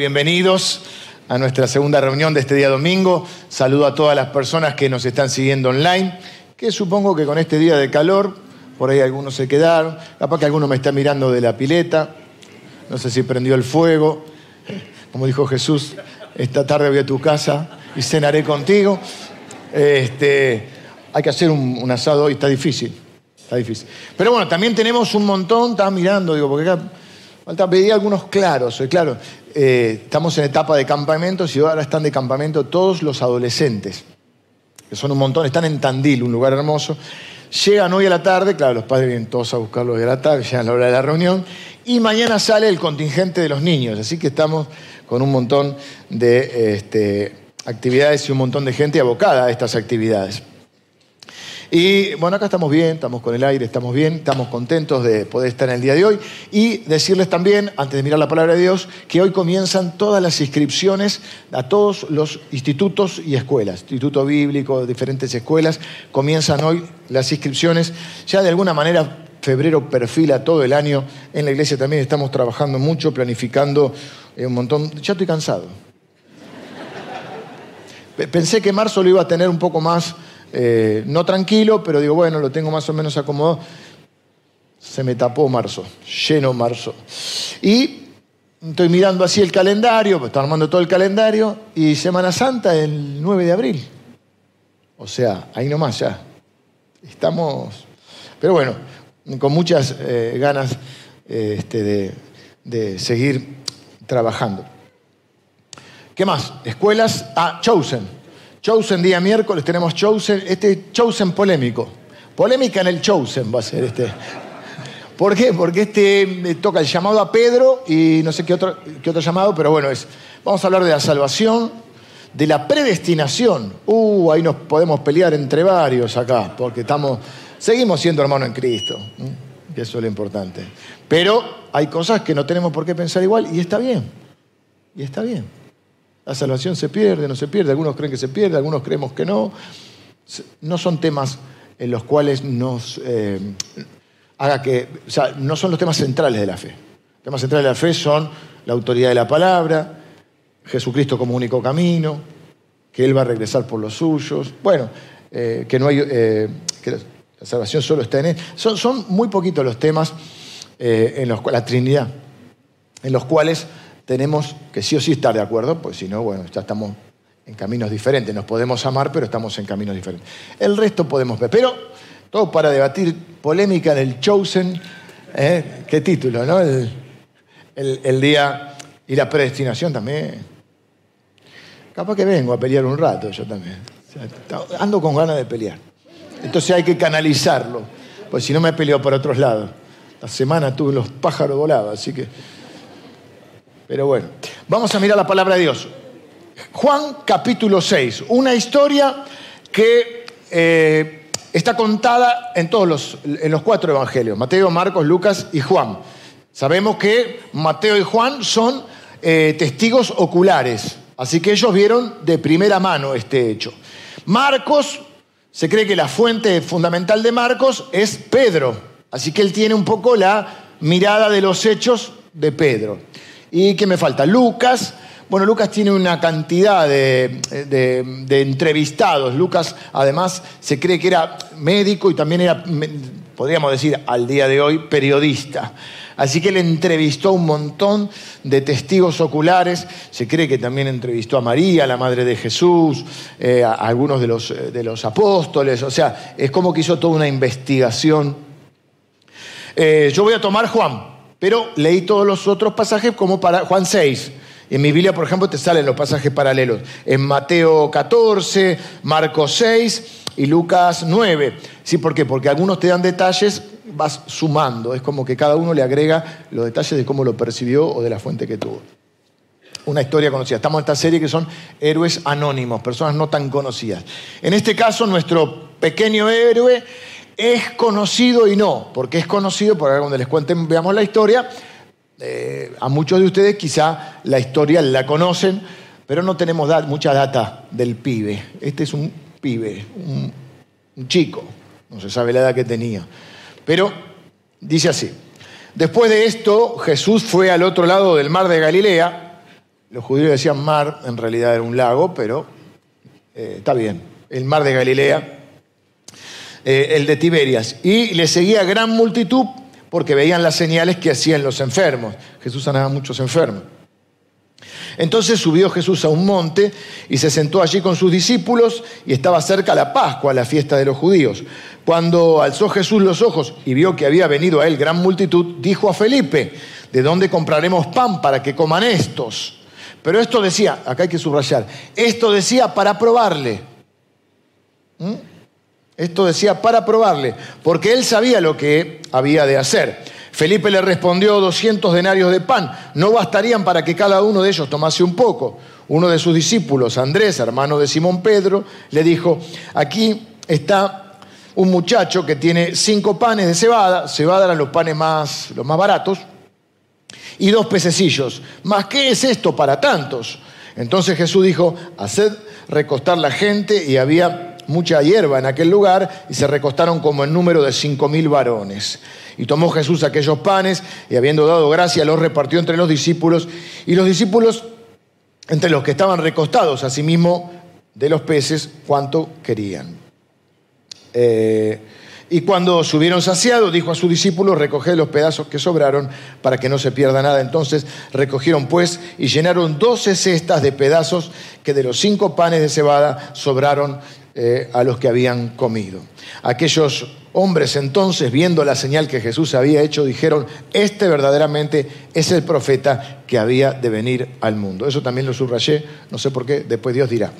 Bienvenidos a nuestra segunda reunión de este día domingo. Saludo a todas las personas que nos están siguiendo online, que supongo que con este día de calor, por ahí algunos se quedaron, capaz que alguno me está mirando de la pileta, no sé si prendió el fuego, como dijo Jesús, esta tarde voy a tu casa y cenaré contigo. Este, hay que hacer un, asado hoy, está difícil, está difícil. Pero bueno, también tenemos un montón, estaba mirando, digo, porque acá falta algunos claros, claro. Eh, estamos en etapa de campamentos y ahora están de campamento todos los adolescentes, que son un montón, están en Tandil, un lugar hermoso. Llegan hoy a la tarde, claro, los padres vienen todos a buscarlos a la tarde, llegan a la hora de la reunión, y mañana sale el contingente de los niños, así que estamos con un montón de este, actividades y un montón de gente abocada a estas actividades. Y bueno, acá estamos bien, estamos con el aire, estamos bien, estamos contentos de poder estar en el día de hoy. Y decirles también, antes de mirar la palabra de Dios, que hoy comienzan todas las inscripciones a todos los institutos y escuelas, instituto bíblico, diferentes escuelas, comienzan hoy las inscripciones. Ya de alguna manera febrero perfila todo el año. En la iglesia también estamos trabajando mucho, planificando eh, un montón. Ya estoy cansado. Pensé que marzo lo iba a tener un poco más eh, no tranquilo, pero digo, bueno, lo tengo más o menos acomodado. Se me tapó marzo, lleno marzo. Y estoy mirando así el calendario, pues estoy armando todo el calendario, y Semana Santa el 9 de abril. O sea, ahí nomás ya. Estamos, pero bueno, con muchas eh, ganas eh, este, de, seguir trabajando. ¿Qué más? Escuelas. Ah, Chosen. Chosen día miércoles tenemos Chosen, este Chosen polémico. Polémica en el Chosen va a ser este. ¿Por qué? Porque este toca el llamado a Pedro y no sé qué otro, qué otro llamado, pero bueno, es. Vamos a hablar de la salvación, de la predestinación. Uh, ahí nos podemos pelear entre varios acá, porque estamos, seguimos siendo hermanos en Cristo, que eso es lo importante. Pero hay cosas que no tenemos por qué pensar igual y está bien. Y está bien. La salvación se pierde, no se pierde, algunos creen que se pierde, algunos creemos que no. No son temas en los cuales nos eh, haga que, o sea, no son los temas centrales de la fe. Los temas centrales de la fe son la autoridad de la palabra, Jesucristo como único camino, que Él va a regresar por los suyos, bueno, eh, que no hay, eh, que la salvación solo está en Él. Son, son muy poquitos los temas en los cuales, la Trinidad, en los cuales tenemos que sí o sí estar de acuerdo, pues si no, bueno, ya estamos en caminos diferentes. Nos podemos amar, pero estamos en caminos diferentes. El resto podemos ver. Pero todo para debatir polémica del Chosen, ¿eh? qué título, ¿no? El, día y la predestinación también. Capaz que vengo a pelear un rato yo también. ando con ganas de pelear. Entonces hay que canalizarlo, pues si no me peleo por otros lados. La semana tuve los pájaros volados, así que pero bueno, vamos a mirar la palabra de Dios. Juan capítulo 6, una historia que eh, está contada en todos los, en los cuatro evangelios, Mateo, Marcos, Lucas y Juan. Sabemos que Mateo y Juan son eh, testigos oculares, así que ellos vieron de primera mano este hecho. Marcos, se cree que la fuente fundamental de Marcos es Pedro, así que él tiene un poco la mirada de los hechos de Pedro. ¿Y qué me falta? Lucas. Bueno, Lucas tiene una cantidad de, entrevistados. Lucas, además, se cree que era médico y también era, podríamos decir, al día de hoy, periodista. Así que él entrevistó un montón de testigos oculares. Se cree que también entrevistó a María, la madre de Jesús, eh, a algunos de los, de los, apóstoles. O sea, es como que hizo toda una investigación. Eh, yo voy a tomar Juan, pero leí todos los otros pasajes como para Juan 6. En mi Biblia, por ejemplo, te salen los pasajes paralelos. En Mateo 14, Marcos 6 y Lucas 9. ¿Sí? ¿Por qué? Porque algunos te dan detalles, vas sumando. Es como que cada uno le agrega los detalles de cómo lo percibió o de la fuente que tuvo. Una historia conocida. Estamos en esta serie que son héroes anónimos, personas no tan conocidas. En este caso, nuestro pequeño héroe es conocido y no, porque es conocido, por ahora cuando les cuenten, veamos la historia, eh, a muchos de ustedes quizá la historia la conocen, pero no tenemos mucha data del pibe. Este es un pibe, un, chico, no se sabe la edad que tenía. Pero dice así, después de esto Jesús fue al otro lado del mar de Galilea, Los judíos decían mar, en realidad era un lago, pero eh, está bien. El mar de Galilea, eh, el de Tiberias. Y le seguía gran multitud porque veían las señales que hacían los enfermos. Jesús sanaba a muchos enfermos. Entonces subió Jesús a un monte y se sentó allí con sus discípulos y estaba cerca la Pascua, la fiesta de los judíos. Cuando alzó Jesús los ojos y vio que había venido a él gran multitud, dijo a Felipe, ¿de dónde compraremos pan para que coman estos? Pero esto decía, acá hay que subrayar, esto decía para probarle. ¿Mm? Esto decía para probarle, porque él sabía lo que había de hacer. Felipe le respondió 200 denarios de pan, no bastarían para que cada uno de ellos tomase un poco. Uno de sus discípulos, Andrés, hermano de Simón Pedro, le dijo, aquí está un muchacho que tiene cinco panes de cebada, cebada eran los panes más, los más baratos, y dos pececillos. ¿Más qué es esto para tantos? Entonces Jesús dijo, haced recostar la gente y había mucha hierba en aquel lugar y se recostaron como en número de cinco mil varones. Y tomó Jesús aquellos panes y habiendo dado gracia los repartió entre los discípulos y los discípulos entre los que estaban recostados, asimismo de los peces, cuanto querían. Eh, y cuando subieron saciados, dijo a sus discípulos, recoged los pedazos que sobraron para que no se pierda nada. Entonces recogieron pues y llenaron doce cestas de pedazos que de los cinco panes de cebada sobraron eh, a los que habían comido. Aquellos hombres entonces, viendo la señal que Jesús había hecho, dijeron, este verdaderamente es el profeta que había de venir al mundo. Eso también lo subrayé, no sé por qué, después Dios dirá.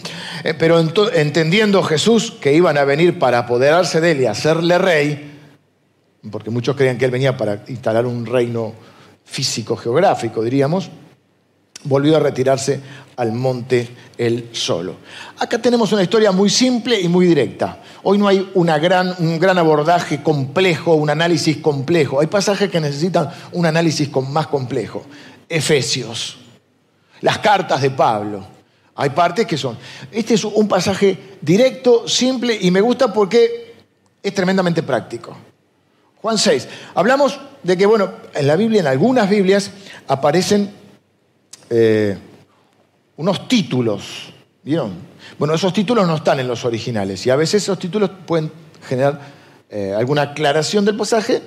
Eh, pero entendiendo Jesús que iban a venir para apoderarse de él y hacerle rey, porque muchos creían que él venía para instalar un reino físico, geográfico, diríamos, volvió a retirarse al monte él solo. Acá tenemos una historia muy simple y muy directa. Hoy no hay una gran, un gran abordaje complejo, un análisis complejo. Hay pasajes que necesitan un análisis más complejo. Efesios, las cartas de Pablo. Hay partes que son. Este es un pasaje directo, simple y me gusta porque es tremendamente práctico. Juan 6. Hablamos de que, bueno, en la Biblia, en algunas Biblias, aparecen eh, unos títulos, ¿vieron? Bueno, esos títulos no están en los originales y a veces esos títulos pueden generar eh, alguna aclaración del pasaje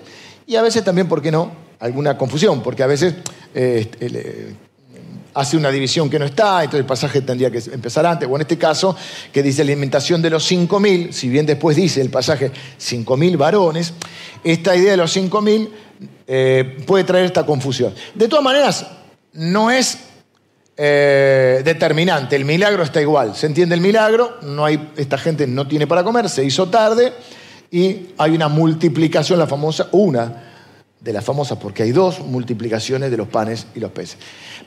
y a veces también, ¿por qué no?, alguna confusión, porque a veces eh, hace una división que no está, entonces el pasaje tendría que empezar antes, o en este caso, que dice la alimentación de los 5.000, si bien después dice el pasaje 5.000 varones, esta idea de los 5.000 puede traer esta confusión. De todas maneras, no es eh, determinante. El milagro está igual. Se entiende el milagro, no hay, esta gente no tiene para comer, se hizo tarde y hay una multiplicación, la famosa, una de las famosas, porque hay dos multiplicaciones de los panes y los peces.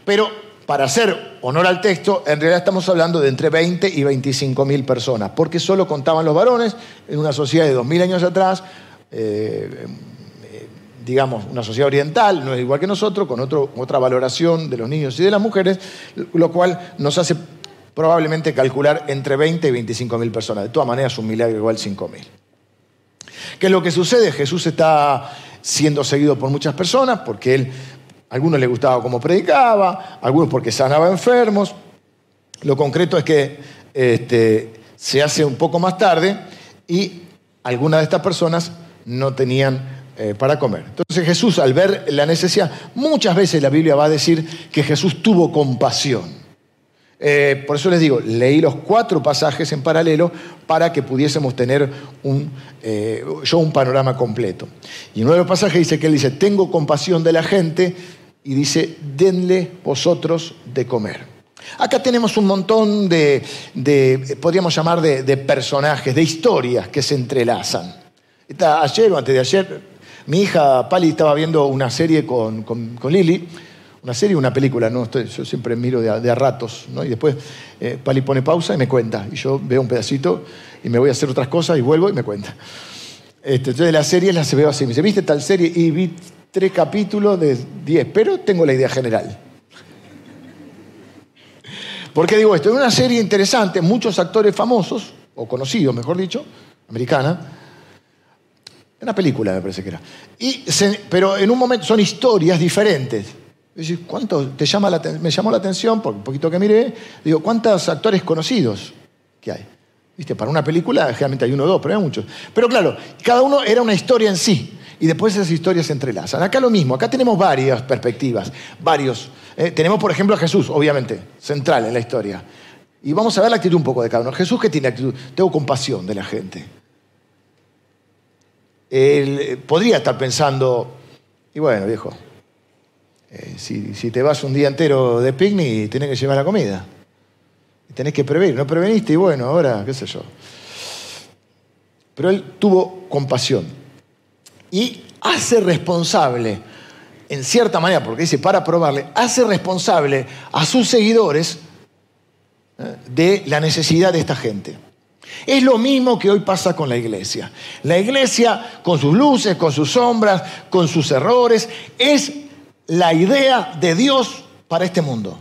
Pero para hacer honor al texto, en realidad estamos hablando de entre 20 y 25 mil personas, porque solo contaban los varones en una sociedad de dos mil años atrás. Eh, digamos, una sociedad oriental, no es igual que nosotros, con otra valoración de los niños y de las mujeres, lo cual nos hace probablemente calcular entre 20 y 25 mil personas. De todas maneras, un milagro igual 5 mil. ¿Qué es lo que sucede? Jesús está siendo seguido por muchas personas porque él, a algunos les gustaba cómo predicaba, a algunos porque sanaba enfermos. Lo concreto es que este, se hace un poco más tarde y algunas de estas personas no tenían eh, para comer. Entonces Jesús, al ver la necesidad, muchas veces la Biblia va a decir que Jesús tuvo compasión. Eh, por eso les digo, leí los cuatro pasajes en paralelo para que pudiésemos tener un, eh, yo un panorama completo. Y uno de los pasajes dice que él dice, tengo compasión de la gente y dice, denle vosotros de comer. Acá tenemos un montón de, podríamos llamar, de, personajes, de historias que se entrelazan. ayer o antes de ayer mi hija Pali estaba viendo una serie con, con, Lili, una serie, una película, ¿no? yo siempre miro de a, ratos, ¿no? Y después eh, Pali pone pausa y me cuenta. Y yo veo un pedacito y me voy a hacer otras cosas y vuelvo y me cuenta. Este, entonces la serie la se veo así. Me dice, ¿viste tal serie? Y vi tres capítulos de diez, pero tengo la idea general. ¿Por qué digo esto? Es una serie interesante, muchos actores famosos, o conocidos, mejor dicho, americana, una película me parece que era. Y pero en un momento son historias diferentes. ¿cuánto te llama la, me llamó la atención, por un poquito que miré, digo, ¿cuántos actores conocidos que hay? ¿Viste? Para una película generalmente hay uno o dos, pero hay muchos. Pero claro, cada uno era una historia en sí. Y después esas historias se entrelazan. Acá lo mismo, acá tenemos varias perspectivas, varios. Eh, tenemos, por ejemplo, a Jesús, obviamente, central en la historia. Y vamos a ver la actitud un poco de cada uno. Jesús, ¿qué tiene actitud? Tengo compasión de la gente. Él eh, podría estar pensando, y bueno, viejo, eh, si, si, te vas un día entero de picnic, tenés que llevar la comida. Tenés que prevenir. No preveniste y bueno, ahora, qué sé yo. Pero él tuvo compasión. Y hace responsable, en cierta manera, porque dice para probarle, hace responsable a sus seguidores eh, de la necesidad de esta gente. Es lo mismo que hoy pasa con la iglesia. La iglesia, con sus luces, con sus sombras, con sus errores, es la idea de Dios para este mundo.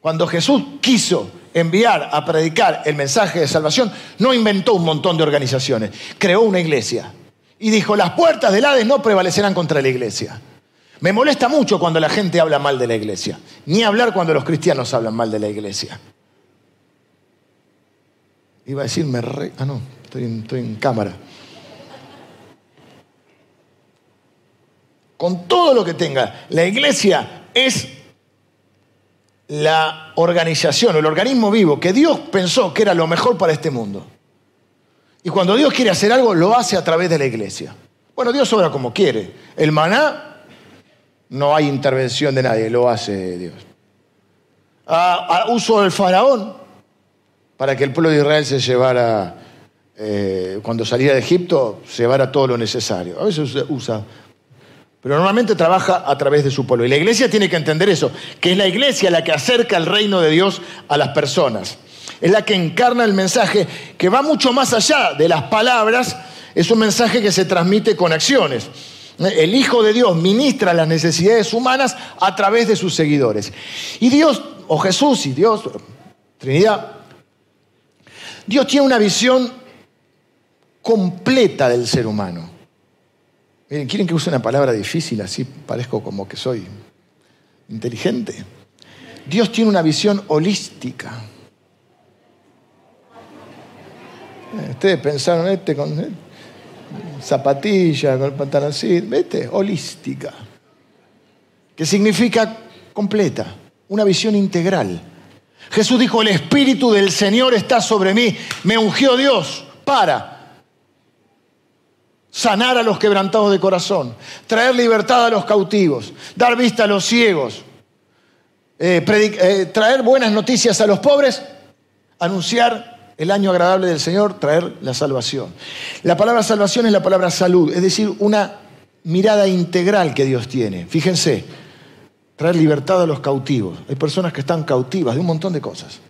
Cuando Jesús quiso enviar a predicar el mensaje de salvación, no inventó un montón de organizaciones, creó una iglesia. Y dijo, las puertas del Hades no prevalecerán contra la iglesia. Me molesta mucho cuando la gente habla mal de la iglesia, ni hablar cuando los cristianos hablan mal de la iglesia. Iba a decirme, re... ah no, estoy en cámara. con todo lo que tenga. La iglesia es la organización, el organismo vivo que Dios pensó que era lo mejor para este mundo. Y cuando Dios quiere hacer algo, lo hace a través de la iglesia. Bueno, Dios obra como quiere. El maná, no hay intervención de nadie, lo hace Dios. A, uso del faraón, para que el pueblo de Israel se llevara, eh, cuando salía de Egipto, llevara todo lo necesario. A veces usa pero normalmente trabaja a través de su pueblo. Y la iglesia tiene que entender eso, que es la iglesia la que acerca el reino de Dios a las personas. Es la que encarna el mensaje que va mucho más allá de las palabras, es un mensaje que se transmite con acciones. El Hijo de Dios ministra las necesidades humanas a través de sus seguidores. Y Dios, o Jesús y Dios, Trinidad, Dios tiene una visión completa del ser humano. Miren, ¿quieren que use una palabra difícil así? Parezco como que soy inteligente. Dios tiene una visión holística. Eh, ustedes pensaron este con eh, zapatilla, con el pantalón ¿viste? Holística. Que significa completa, una visión integral. Jesús dijo, el Espíritu del Señor está sobre mí, me ungió Dios para sanar a los quebrantados de corazón, traer libertad a los cautivos, dar vista a los ciegos, eh, eh, traer buenas noticias a los pobres, anunciar el año agradable del Señor, traer la salvación. La palabra salvación es la palabra salud, es decir, una mirada integral que Dios tiene. Fíjense, traer libertad a los cautivos. Hay personas que están cautivas de un montón de cosas,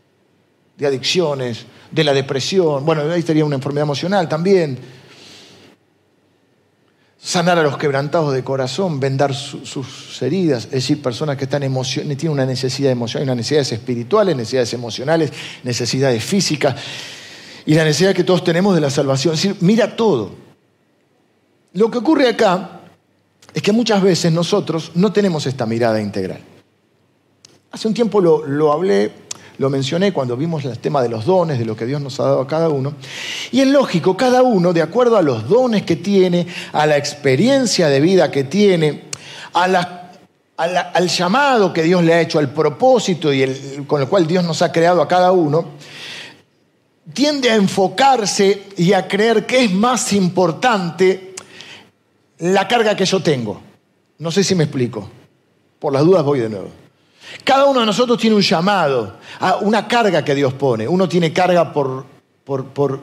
de adicciones, de la depresión, bueno, ahí estaría una enfermedad emocional también sanar a los quebrantados de corazón, vendar sus heridas, es decir, personas que están tienen una necesidad emocional, una necesidades espirituales, necesidades emocionales, necesidades físicas y la necesidad que todos tenemos de la salvación. Es decir, mira todo. Lo que ocurre acá es que muchas veces nosotros no tenemos esta mirada integral. Hace un tiempo lo, lo hablé lo mencioné cuando vimos el tema de los dones, de lo que Dios nos ha dado a cada uno. Y es lógico, cada uno, de acuerdo a los dones que tiene, a la experiencia de vida que tiene, al llamado que Dios le ha hecho, al propósito y con el cual Dios nos ha creado a cada uno, tiende a enfocarse y a creer que es más importante la carga que yo tengo. No sé si me explico. Por las dudas voy de nuevo. Cada uno de nosotros tiene un llamado, una carga que Dios pone. Uno tiene carga por,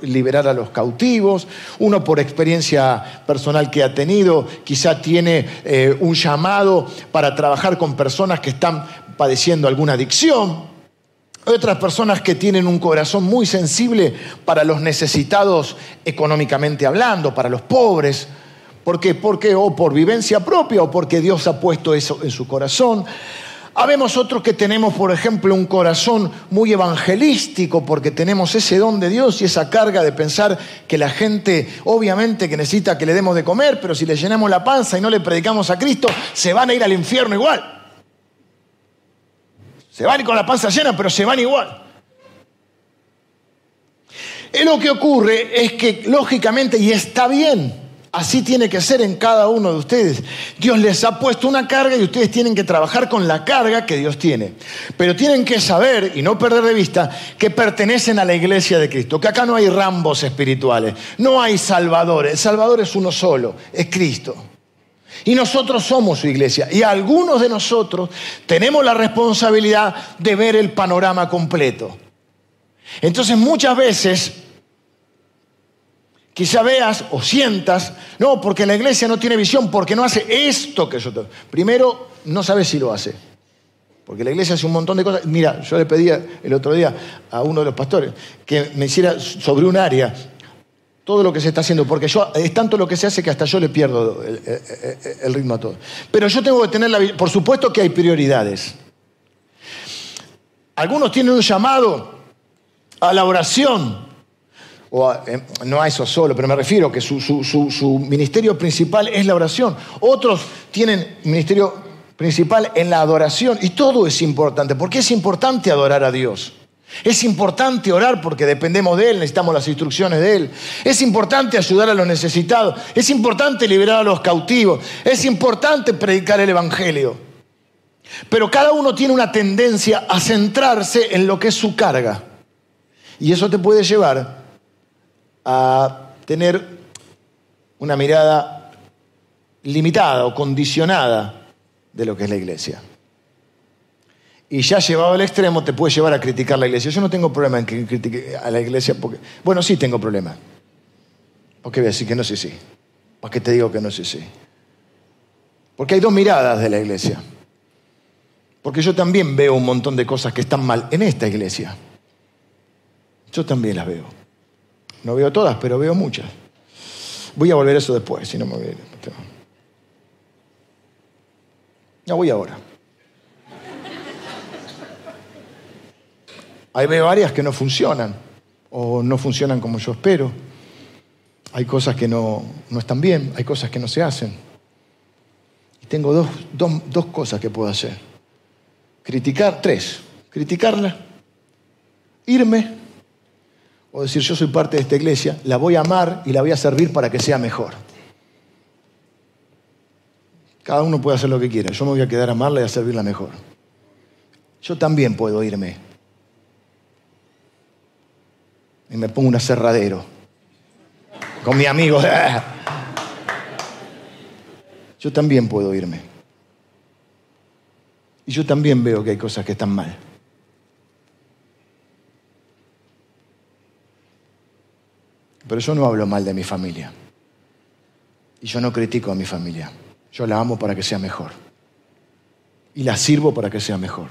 liberar a los cautivos, uno por experiencia personal que ha tenido, quizá tiene eh, un llamado para trabajar con personas que están padeciendo alguna adicción. Otras personas que tienen un corazón muy sensible para los necesitados económicamente hablando, para los pobres. ¿Por qué? Porque o por vivencia propia o porque Dios ha puesto eso en su corazón. Habemos otros que tenemos, por ejemplo, un corazón muy evangelístico porque tenemos ese don de Dios y esa carga de pensar que la gente obviamente que necesita que le demos de comer, pero si le llenamos la panza y no le predicamos a Cristo, se van a ir al infierno igual. Se van con la panza llena, pero se van igual. Y lo que ocurre es que, lógicamente, y está bien, Así tiene que ser en cada uno de ustedes. Dios les ha puesto una carga y ustedes tienen que trabajar con la carga que Dios tiene. Pero tienen que saber y no perder de vista que pertenecen a la iglesia de Cristo, que acá no hay rambos espirituales, no hay salvadores. El salvador es uno solo, es Cristo. Y nosotros somos su iglesia. Y algunos de nosotros tenemos la responsabilidad de ver el panorama completo. Entonces muchas veces Quizá veas o sientas, no, porque la iglesia no tiene visión, porque no hace esto que yo te... Primero, no sabes si lo hace. Porque la iglesia hace un montón de cosas. Mira, yo le pedí el otro día a uno de los pastores que me hiciera sobre un área todo lo que se está haciendo, porque es tanto lo que se hace que hasta yo le pierdo el, ritmo a todo. Pero yo tengo que tener la... Por supuesto que hay prioridades. Algunos tienen un llamado a la oración eh, no a eso solo, pero me refiero que su, ministerio principal es la oración. Otros tienen ministerio principal en la adoración y todo es importante, porque es importante adorar a Dios. Es importante orar porque dependemos de Él, necesitamos las instrucciones de Él. Es importante ayudar a los necesitados. Es importante liberar a los cautivos. Es importante predicar el Evangelio. Pero cada uno tiene una tendencia a centrarse en lo que es su carga. Y eso te puede llevar a tener una mirada limitada o condicionada de lo que es la iglesia. Y ya llevado al extremo te puede llevar a criticar la iglesia. Yo no tengo problema en que critique a la iglesia porque... Bueno, sí tengo problema. ¿Por qué voy a decir que no sé sí? ¿Por qué te digo que no sé sí? Porque hay dos miradas de la iglesia. Porque yo también veo un montón de cosas que están mal en esta iglesia. Yo también las veo. No veo todas, pero veo muchas. Voy a volver a eso después, si no me voy No voy ahora. Hay veo áreas que no funcionan o no funcionan como yo espero. Hay cosas que no, están bien, hay cosas que no se hacen. Y tengo dos, dos cosas que puedo hacer. Criticar, tres. Criticarla, irme o decir yo soy parte de esta iglesia, la voy a amar y la voy a servir para que sea mejor. Cada uno puede hacer lo que quiera, yo me voy a quedar a amarla y a servirla mejor. Yo también puedo irme. Y me pongo un aserradero con mi amigo. Yo también puedo irme. Y yo también veo que hay cosas que están mal. Pero yo no hablo mal de mi familia. Y yo no critico a mi familia. Yo la amo para que sea mejor. Y la sirvo para que sea mejor.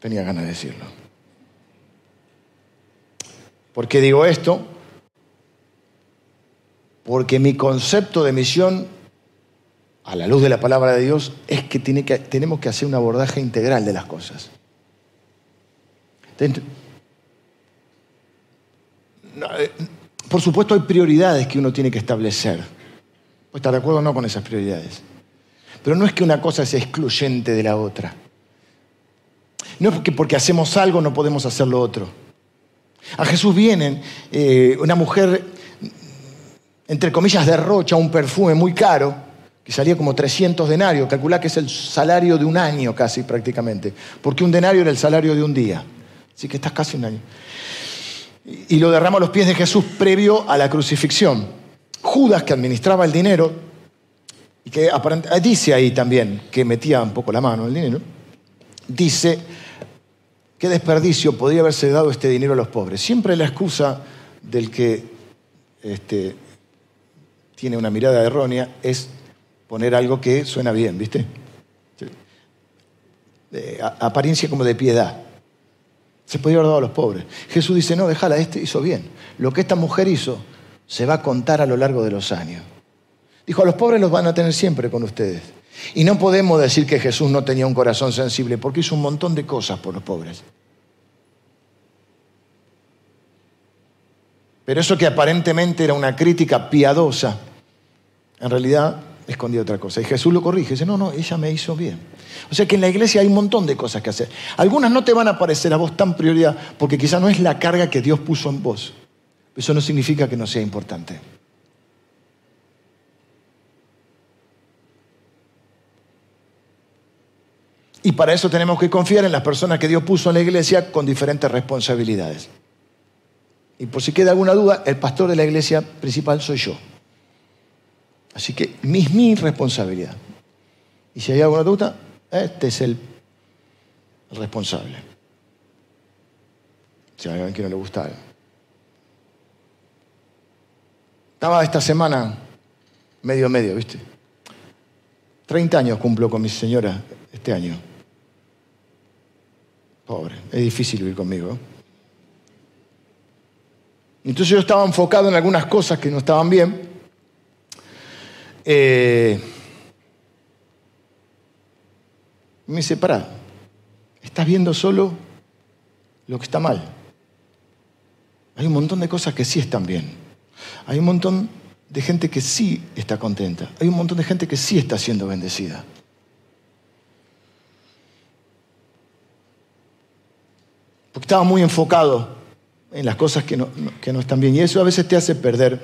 Tenía ganas de decirlo. ¿Por qué digo esto? Porque mi concepto de misión, a la luz de la palabra de Dios, es que, tiene que tenemos que hacer un abordaje integral de las cosas. Eh, por supuesto hay prioridades que uno tiene que establecer. Pues estar de acuerdo o no con esas prioridades. Pero no es que una cosa sea excluyente de la otra. No es que porque hacemos algo no podemos hacer lo otro. A Jesús viene eh, una mujer, entre comillas, derrocha un perfume muy caro, que salía como 300 denarios. Calculá que es el salario de un año casi prácticamente. Porque un denario era el salario de un día. Así que estás casi un año. Y lo derrama a los pies de Jesús previo a la crucifixión. Judas, que administraba el dinero, y que dice ahí también que metía un poco la mano en el dinero, dice, qué desperdicio podría haberse dado este dinero a los pobres. Siempre la excusa del que este, tiene una mirada errónea es poner algo que suena bien, ¿viste? apariencia como de piedad. Se podía haber dado a los pobres. Jesús dice, no, déjala, este hizo bien. Lo que esta mujer hizo se va a contar a lo largo de los años. Dijo, a los pobres los van a tener siempre con ustedes. Y no podemos decir que Jesús no tenía un corazón sensible, porque hizo un montón de cosas por los pobres. Pero eso que aparentemente era una crítica piadosa, en realidad escondía otra cosa. Y Jesús lo corrige, dice, no, no, ella me hizo bien. O sea que en la iglesia hay un montón de cosas que hacer. Algunas no te van a parecer a vos tan prioridad, porque quizá no es la carga que Dios puso en vos. Eso no significa que no sea importante. Y para eso tenemos que confiar en las personas que Dios puso en la iglesia con diferentes responsabilidades. Y por si queda alguna duda, el pastor de la iglesia principal soy yo. Así que es mi responsabilidad. Y si hay alguna duda, este es el responsable. Si hay alguien que no le gusta. Estaba esta semana medio medio, ¿viste? 30 años cumplo con mi señora este año. Pobre, es difícil vivir conmigo. Entonces yo estaba enfocado en algunas cosas que no estaban bien. Eh, me dice, pará, estás viendo solo lo que está mal. Hay un montón de cosas que sí están bien. Hay un montón de gente que sí está contenta. Hay un montón de gente que sí está siendo bendecida. porque estaba muy enfocado en las cosas que no, están bien. Y eso a veces te hace perder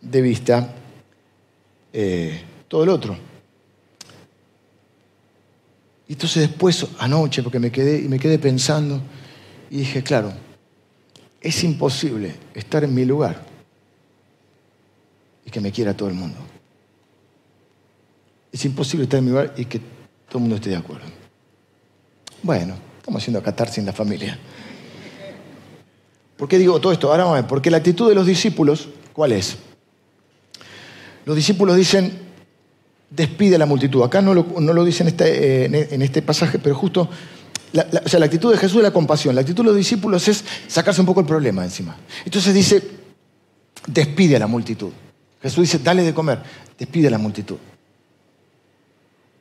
de vista eh, todo el otro. Y entonces después, anoche, porque me quedé, me quedé pensando, y dije, claro, es imposible estar en mi lugar y que me quiera todo el mundo. Es imposible estar en mi lugar y que todo el mundo esté de acuerdo. Bueno, Estamos haciendo catarsis en la familia. ¿Por qué digo todo esto? Ahora vamos a ver, porque la actitud de los discípulos, ¿cuál es? Los discípulos dicen, despide a la multitud. Acá no lo, dicen este, eh, en este pasaje, pero justo, la, o sea, la actitud de Jesús es la compasión. La actitud de los discípulos es sacarse un poco el problema encima. Entonces dice, despide a la multitud. Jesús dice, dale de comer, despide a la multitud.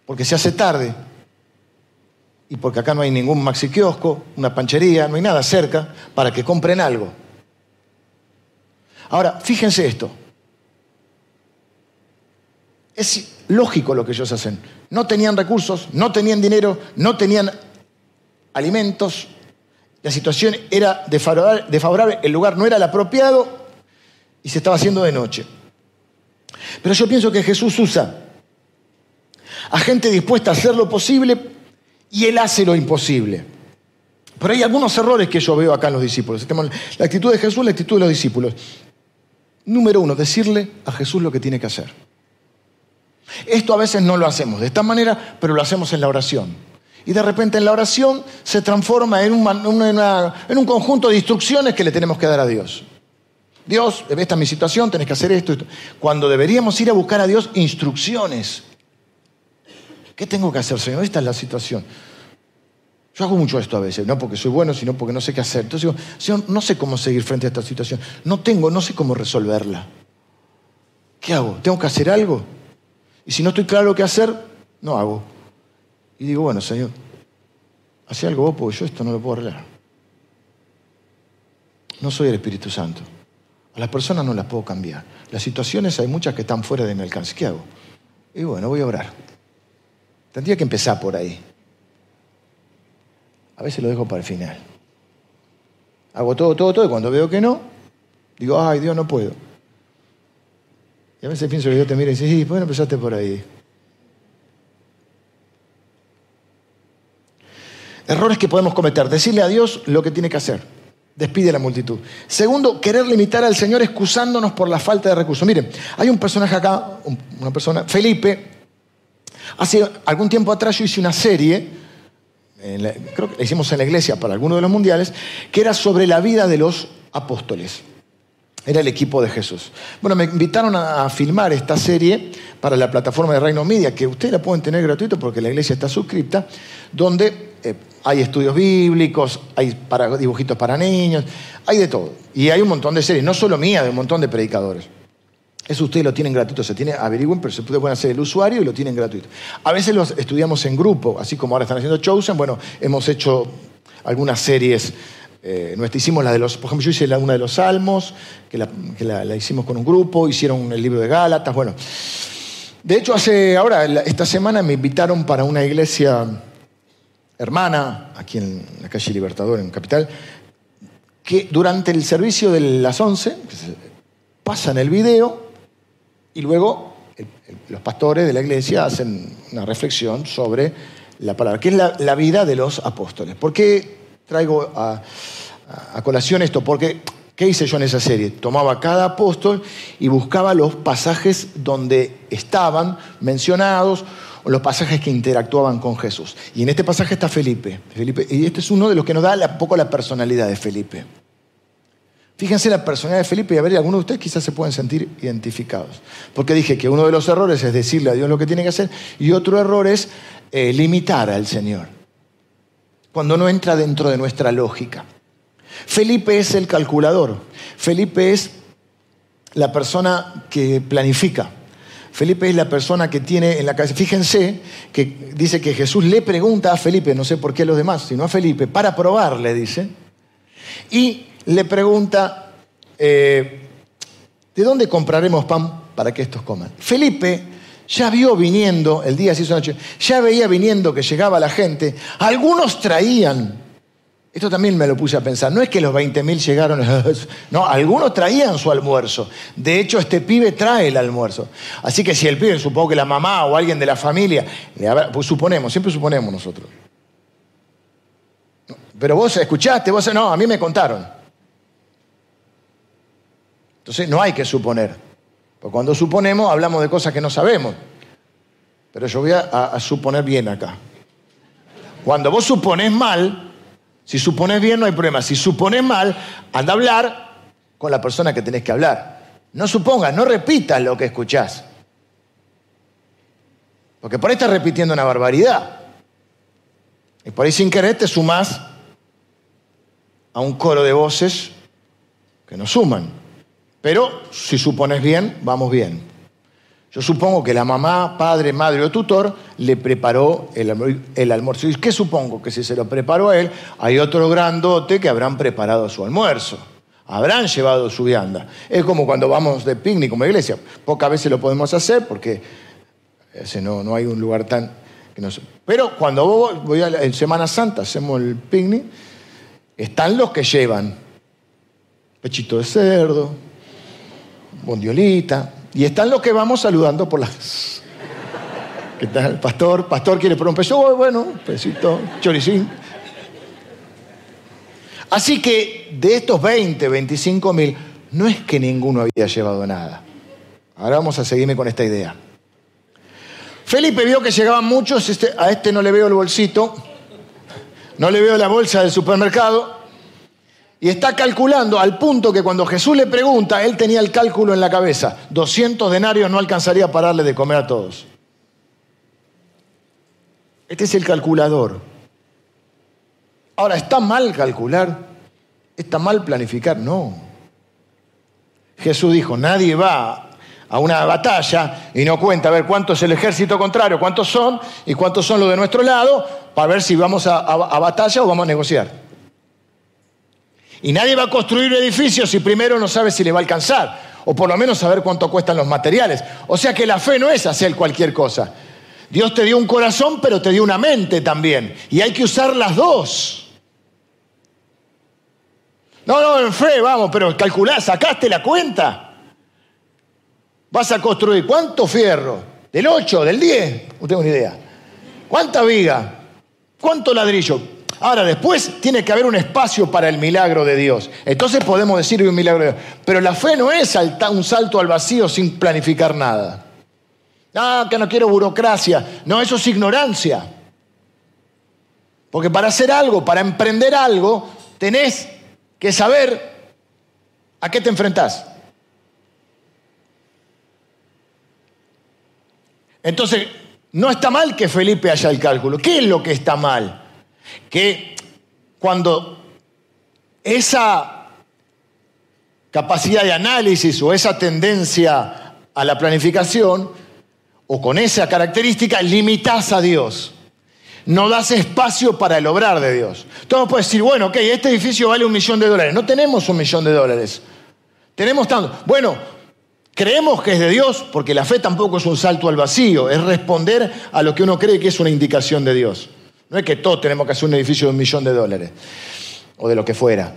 Porque se hace tarde, y porque acá no hay ningún maxi kiosco, una panchería, no hay nada cerca para que compren algo. Ahora, fíjense esto. Es lógico lo que ellos hacen. No tenían recursos, no tenían dinero, no tenían alimentos. La situación era desfavorable, el lugar no era el apropiado y se estaba haciendo de noche. Pero yo pienso que Jesús usa a gente dispuesta a hacer lo posible y Él hace lo imposible. Pero hay algunos errores que yo veo acá en los discípulos. La actitud de Jesús, la actitud de los discípulos. Número uno, decirle a Jesús lo que tiene que hacer. Esto a veces no lo hacemos de esta manera, pero lo hacemos en la oración. Y de repente en la oración se transforma en un, conjunto de instrucciones que le tenemos que dar a Dios. Dios, esta es mi situación, tenés que hacer esto, esto. Cuando deberíamos ir a buscar a Dios instrucciones. ¿Qué tengo que hacer, Señor? Esta es la situación. Yo hago mucho esto a veces, no porque soy bueno, sino porque no sé qué hacer. Entonces digo, Señor, no sé cómo seguir frente a esta situación. No tengo, no sé cómo resolverla. ¿Qué hago? ¿Tengo que hacer algo? Y si no estoy claro qué hacer, no hago. Y digo, bueno, Señor, haz algo vos porque yo esto no lo puedo arreglar. No soy el Espíritu Santo. A las personas no las puedo cambiar. Las situaciones hay muchas que están fuera de mi alcance. ¿Qué hago? Y bueno, voy a orar. Tendría que empezar por ahí. A veces lo dejo para el final. Hago todo, todo, todo, y cuando veo que no, digo, ay, Dios, no puedo. Y a veces pienso que Dios te mira y dice, sí, bueno, empezaste por ahí? Errores que podemos cometer. Decirle a Dios lo que tiene que hacer. Despide a la multitud. Segundo, querer limitar al Señor excusándonos por la falta de recursos. Miren, hay un personaje acá, una persona, Felipe, Hace algún tiempo atrás yo hice una serie, creo que la hicimos en la iglesia para alguno de los mundiales, que era sobre la vida de los apóstoles. Era el equipo de Jesús. Bueno, me invitaron a, filmar esta serie para la plataforma de Reino Media, que ustedes la pueden tener gratuito porque la iglesia está suscripta, donde eh, hay estudios bíblicos, hay dibujitos para niños, hay de todo. Y hay un montón de series, no solo mía, de un montón de predicadores. Eso ustedes lo tienen gratuito, se tiene, averigüen, pero se puede hacer el usuario y lo tienen gratuito. A veces los estudiamos en grupo, así como ahora están haciendo Chosen, bueno, hemos hecho algunas series. Eh, hicimos la de los, por ejemplo, yo hice la, una de los Salmos, que, la, hicimos con un grupo, hicieron el libro de Gálatas, bueno. De hecho, hace ahora, esta semana me invitaron para una iglesia hermana, aquí en la calle Libertador, en Capital, que durante el servicio de las 11 pasan el video y luego los pastores de la iglesia hacen una reflexión sobre la palabra, que es la, vida de los apóstoles. ¿Por qué traigo a, colación esto? Porque, ¿qué hice yo en esa serie? Tomaba cada apóstol y buscaba los pasajes donde estaban mencionados o los pasajes que interactuaban con Jesús. Y en este pasaje está Felipe. Felipe y este es uno de los que nos da un poco la personalidad de Felipe. Fíjense la personalidad de Felipe y a ver, algunos de ustedes quizás se pueden sentir identificados. Porque dije que uno de los errores es decirle a Dios lo que tiene que hacer y otro error es eh, limitar al Señor. Cuando no entra dentro de nuestra lógica. Felipe es el calculador. Felipe es la persona que planifica. Felipe es la persona que tiene en la cabeza. Fíjense que dice que Jesús le pregunta a Felipe, no sé por qué a los demás, sino a Felipe, para probarle, dice. Y le pregunta, eh, ¿de dónde compraremos pan para que estos coman? Felipe ya vio viniendo, el día se hizo noche, ya veía viniendo que llegaba la gente. Algunos traían, esto también me lo puse a pensar, no es que los 20.000 llegaron, no, algunos traían su almuerzo. De hecho, este pibe trae el almuerzo. Así que si el pibe, supongo que la mamá o alguien de la familia, pues suponemos, siempre suponemos nosotros. Pero vos escuchaste, vos no, a mí me contaron. Entonces no hay que suponer. Porque cuando suponemos hablamos de cosas que no sabemos. Pero yo voy a, suponer bien acá. Cuando vos supones mal, si supones bien no hay problema. Si supones mal, anda a hablar con la persona que tenés que hablar. No supongas, no repitas lo que escuchás. Porque por ahí estás repitiendo una barbaridad. Y por ahí sin querer te sumás a un coro de voces que no suman. Pero si supones bien, vamos bien. Yo supongo que la mamá, padre, madre o tutor le preparó el, almuerzo. ¿Y qué supongo? Que si se lo preparó a él, hay otro grandote que habrán preparado su almuerzo. Habrán llevado su vianda. Es como cuando vamos de picnic como iglesia. Pocas veces lo podemos hacer porque no, no hay un lugar tan... Que no Pero cuando voy en Semana Santa, hacemos el picnic, están los que llevan pechito de cerdo, bondiolita, y están los que vamos saludando por las... ¿Qué tal? Pastor, pastor quiere por un peso, bueno, pesito, choricín. Así que de estos 20, 25 mil, no es que ninguno había llevado nada. Ahora vamos a seguirme con esta idea. Felipe vio que llegaban muchos, este, a este no le veo el bolsito, no le veo la bolsa del supermercado, y está calculando al punto que cuando Jesús le pregunta, él tenía el cálculo en la cabeza. 200 denarios no alcanzaría para darle de comer a todos. Este es el calculador. Ahora, ¿está mal calcular? ¿Está mal planificar? No. Jesús dijo, nadie va a una batalla y no cuenta a ver cuánto es el ejército contrario, cuántos son y cuántos son los de nuestro lado, para ver si vamos a, a batalla o vamos a negociar. Y nadie va a construir un edificio si primero no sabe si le va a alcanzar, o por lo menos saber cuánto cuestan los materiales. O sea que la fe no es hacer cualquier cosa. Dios te dio un corazón, pero te dio una mente también. Y hay que usar las dos. No, no, en fe, vamos, pero calculá, sacaste la cuenta. Vas a construir cuánto fierro, del 8, del 10, no tengo ni idea. ¿Cuánta viga? ¿Cuánto ladrillo? Ahora, después tiene que haber un espacio para el milagro de Dios. Entonces podemos decir un milagro de Dios. Pero la fe no es un salto al vacío sin planificar nada. Ah, que no quiero burocracia. No, eso es ignorancia. Porque para hacer algo, para emprender algo, tenés que saber a qué te enfrentás. Entonces, no está mal que Felipe haya el cálculo. ¿Qué es lo que está mal? Que cuando esa capacidad de análisis o esa tendencia a la planificación o con esa característica, limitas a Dios. No das espacio para el obrar de Dios. Entonces puedes decir, bueno, ok, este edificio vale un millón de dólares. No tenemos un millón de dólares. Tenemos tanto. Bueno, creemos que es de Dios porque la fe tampoco es un salto al vacío, es responder a lo que uno cree que es una indicación de Dios. No es que todos tenemos que hacer un edificio de un millón de dólares o de lo que fuera.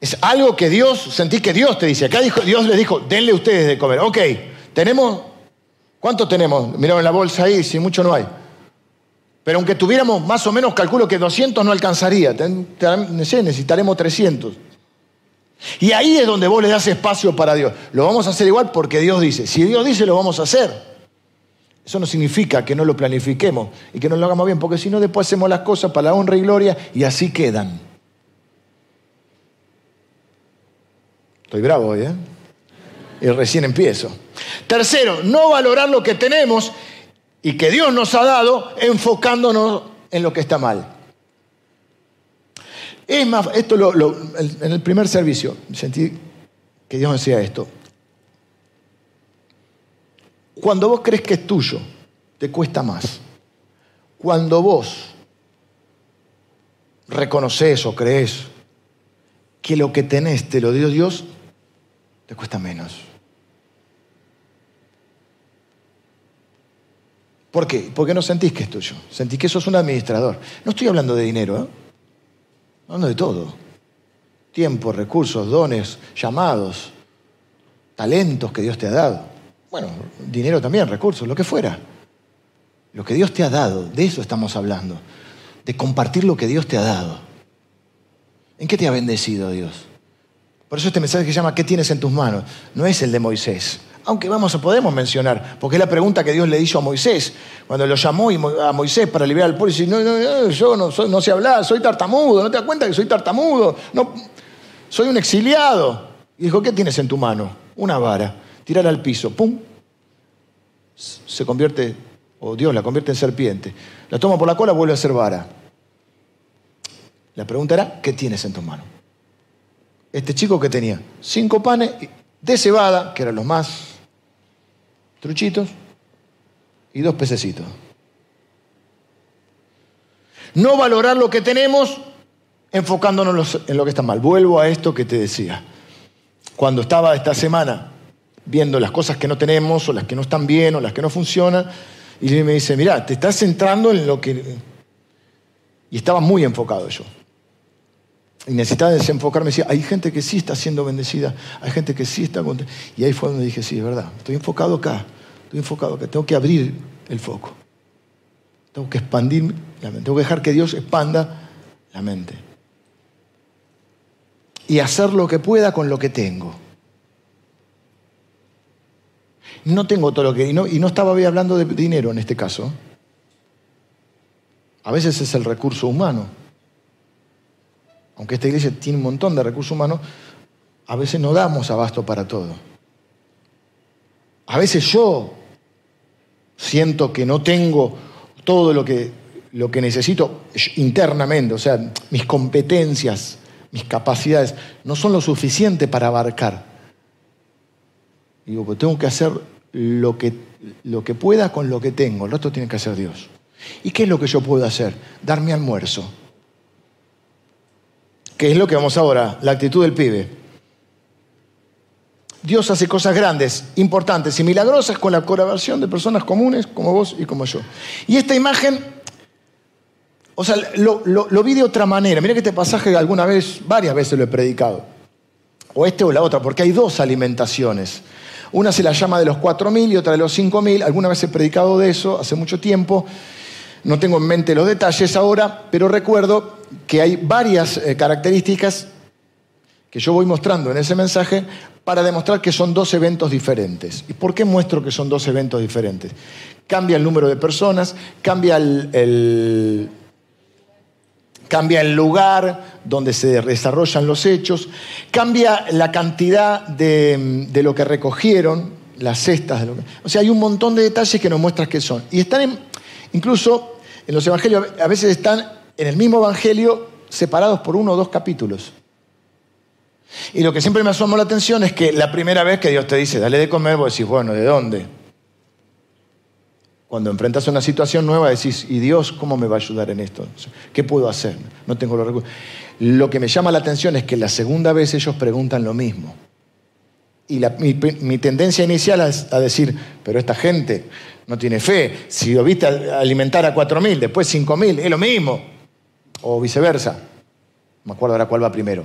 Es algo que Dios, sentí que Dios te dice. Acá Dios les dijo, denle ustedes de comer. Ok, tenemos, ¿cuánto tenemos? Miraron la bolsa ahí, si mucho no hay. Pero aunque tuviéramos más o menos, calculo que 200 no alcanzaría. Necesitaremos 300. Y ahí es donde vos le das espacio para Dios. Lo vamos a hacer igual porque Dios dice. Si Dios dice, lo vamos a hacer. Eso no significa que no lo planifiquemos y que no lo hagamos bien, porque si no, después hacemos las cosas para la honra y gloria y así quedan. Estoy bravo hoy, ¿eh? Y recién empiezo. Tercero, no valorar lo que tenemos y que Dios nos ha dado enfocándonos en lo que está mal. Es más, esto en el primer servicio sentí que Dios me decía esto. Cuando vos crees que es tuyo, te cuesta más. Cuando vos reconoces o crees que lo que tenés te lo dio Dios, te cuesta menos. ¿Por qué? Porque no sentís que es tuyo. Sentís que sos un administrador. No estoy hablando de dinero, ¿eh? hablando de todo. Tiempo, recursos, dones, llamados, talentos que Dios te ha dado. Bueno, dinero también, recursos, lo que fuera. Lo que Dios te ha dado, de eso estamos hablando. De compartir lo que Dios te ha dado. ¿En qué te ha bendecido Dios? Por eso este mensaje que se llama ¿Qué tienes en tus manos? No es el de Moisés. Aunque vamos a podemos mencionar, porque es la pregunta que Dios le hizo a Moisés, cuando lo llamó a Moisés para liberar al pueblo, y dice, no, no, yo no, no sé hablar, soy tartamudo, ¿no te das cuenta que soy tartamudo? No, soy un exiliado. Y dijo, ¿qué tienes en tu mano? Una vara, tirar al piso, ¡pum! Se convierte, o Dios la convierte en serpiente. La toma por la cola, vuelve a ser vara. La pregunta era, ¿qué tienes en tus manos? este chico que tenía cinco panes de cebada, que eran los más truchitos, y dos pececitos. No valorar lo que tenemos enfocándonos en lo que está mal. Vuelvo a esto que te decía. Cuando estaba esta semana viendo las cosas que no tenemos, o las que no están bien, o las que no funcionan, y me dice, mira, te estás centrando en lo que... Y estaba muy enfocado yo y necesitaba desenfocarme. Decía, hay gente que sí está siendo bendecida, hay gente que sí está contenta. Y ahí fue donde dije, sí, es verdad, estoy enfocado acá, estoy enfocado acá, tengo que abrir el foco. Tengo que expandir la mente, tengo que dejar que Dios expanda la mente. Y hacer lo que pueda con lo que tengo. No tengo todo lo que... Y no, y no estaba hablando de dinero en este caso. A veces es el recurso humano aunque esta iglesia tiene un montón de recursos humanos, a veces no damos abasto para todo. A veces yo siento que no tengo todo lo que, lo que necesito internamente, o sea, mis competencias, mis capacidades, no son lo suficiente para abarcar. Digo, pues tengo que hacer lo que, lo que pueda con lo que tengo, el resto tiene que hacer Dios. ¿Y qué es lo que yo puedo hacer? Darme almuerzo que es lo que vamos ahora, la actitud del pibe. Dios hace cosas grandes, importantes y milagrosas con la colaboración de personas comunes como vos y como yo. Y esta imagen, o sea, lo, vi de otra manera. Mira que este pasaje alguna vez, varias veces lo he predicado. O este o la otra, porque hay dos alimentaciones. Una se la llama de los cuatro mil y otra de los cinco mil. Alguna vez he predicado de eso hace mucho tiempo. No tengo en mente los detalles ahora, pero recuerdo que hay varias eh, características que yo voy mostrando en ese mensaje para demostrar que son dos eventos diferentes. ¿Y por qué muestro que son dos eventos diferentes? Cambia el número de personas, cambia el, cambia el lugar donde se desarrollan los hechos, cambia la cantidad de, lo que recogieron, las cestas. De lo o sea, hay un montón de detalles que nos muestran qué son. Y están incluso en los evangelios, a veces están en el mismo Evangelio separados por uno o dos capítulos. Y lo que siempre me asomó la atención es que la primera vez que Dios te dice, dale de comer, vos decís, bueno, ¿de dónde? Cuando enfrentas una situación nueva decís, ¿y Dios cómo me va a ayudar en esto? ¿Qué puedo hacer? No tengo los recursos. Lo que me llama la atención es que la segunda vez ellos preguntan lo mismo. Y mi, tendencia inicial es a decir, pero esta gente no tiene fe. Si lo viste alimentar a 4.000, después 5.000, es lo mismo. O viceversa. Me acuerdo ahora cuál va primero.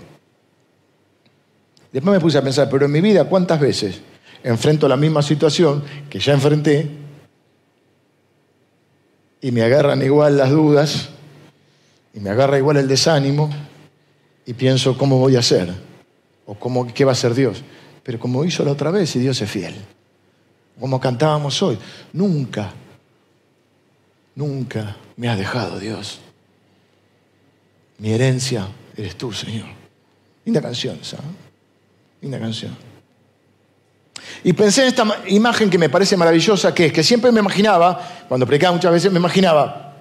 Después me puse a pensar, pero en mi vida, ¿cuántas veces enfrento la misma situación que ya enfrenté y me agarran igual las dudas y me agarra igual el desánimo y pienso cómo voy a hacer o cómo, qué va a hacer Dios? Pero como hizo la otra vez y Dios es fiel. Como cantábamos hoy, nunca, nunca me has dejado Dios. Mi herencia eres tú, Señor. Linda canción, ¿sabes? Linda canción. Y pensé en esta imagen que me parece maravillosa, que es que siempre me imaginaba, cuando predicaba muchas veces, me imaginaba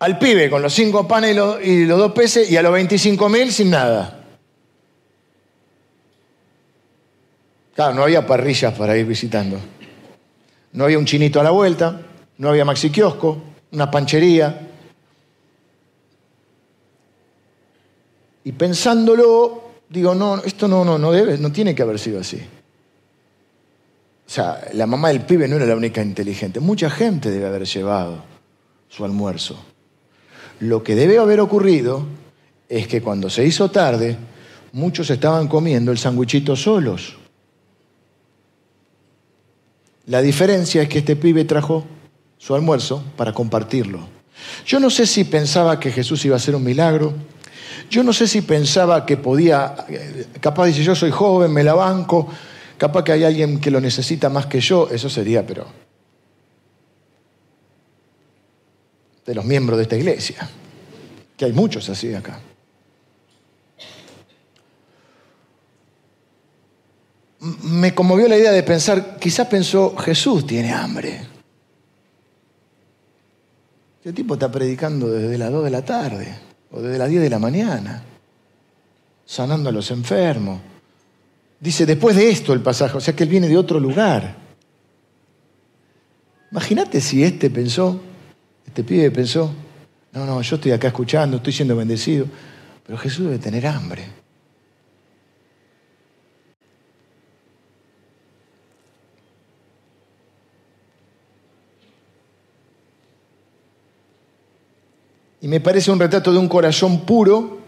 al pibe con los cinco panes y los, dos peces y a los 25 mil sin nada. Claro, no había parrillas para ir visitando. No había un chinito a la vuelta, no había maxi kiosco, una panchería. Y pensándolo, digo, no, esto no, no, no debe, no tiene que haber sido así. O sea, la mamá del pibe no era la única inteligente. Mucha gente debe haber llevado su almuerzo. Lo que debe haber ocurrido es que cuando se hizo tarde, muchos estaban comiendo el sandwichito solos. La diferencia es que este pibe trajo su almuerzo para compartirlo. Yo no sé si pensaba que Jesús iba a hacer un milagro, yo no sé si pensaba que podía, capaz dice, yo soy joven, me la banco, capaz que hay alguien que lo necesita más que yo, eso sería, pero de los miembros de esta iglesia, que hay muchos así acá. Me conmovió la idea de pensar, quizás pensó, Jesús tiene hambre. Este tipo está predicando desde las 2 de la tarde o desde las 10 de la mañana, sanando a los enfermos. Dice, después de esto el pasaje, o sea que él viene de otro lugar. Imagínate si este pensó, este pibe pensó, no, no, yo estoy acá escuchando, estoy siendo bendecido, pero Jesús debe tener hambre. Y me parece un retrato de un corazón puro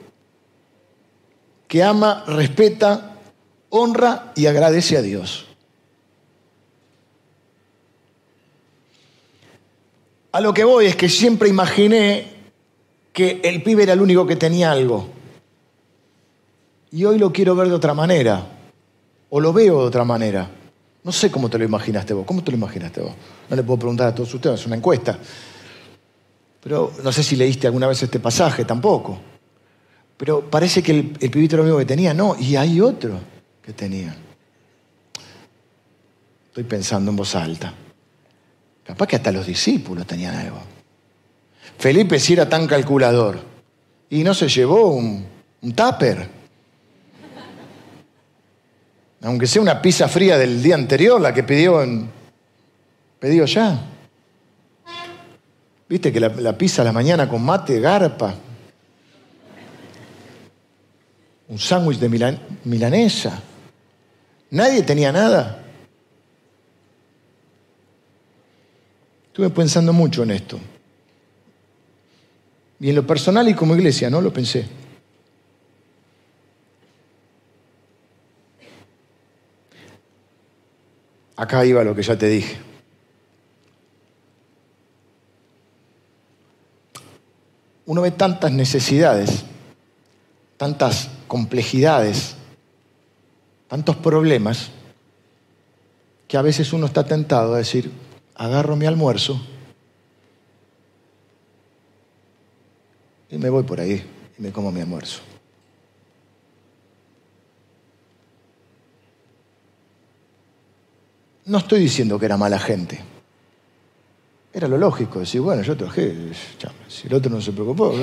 que ama, respeta, honra y agradece a Dios. A lo que voy es que siempre imaginé que el pibe era el único que tenía algo. Y hoy lo quiero ver de otra manera. O lo veo de otra manera. No sé cómo te lo imaginaste vos. ¿Cómo te lo imaginaste vos? No le puedo preguntar a todos ustedes, es una encuesta. Pero no sé si leíste alguna vez este pasaje, tampoco. Pero parece que el, pibito era lo único que tenía. No, y hay otro que tenía. Estoy pensando en voz alta. Capaz que hasta los discípulos tenían algo. Felipe sí era tan calculador. Y no se llevó un, un tupper. Aunque sea una pizza fría del día anterior, la que pidió en pedido ya. Viste que la, pizza a la mañana con mate, garpa. Un sándwich de milanesa. Nadie tenía nada. Estuve pensando mucho en esto. Y en lo personal y como iglesia, ¿no? Lo pensé. Acá iba lo que ya te dije. Uno ve tantas necesidades, tantas complejidades, tantos problemas, que a veces uno está tentado a decir, agarro mi almuerzo y me voy por ahí y me como mi almuerzo. No estoy diciendo que era mala gente. Era lo lógico, decir, bueno, yo trabajé, ya, si el otro no se preocupó,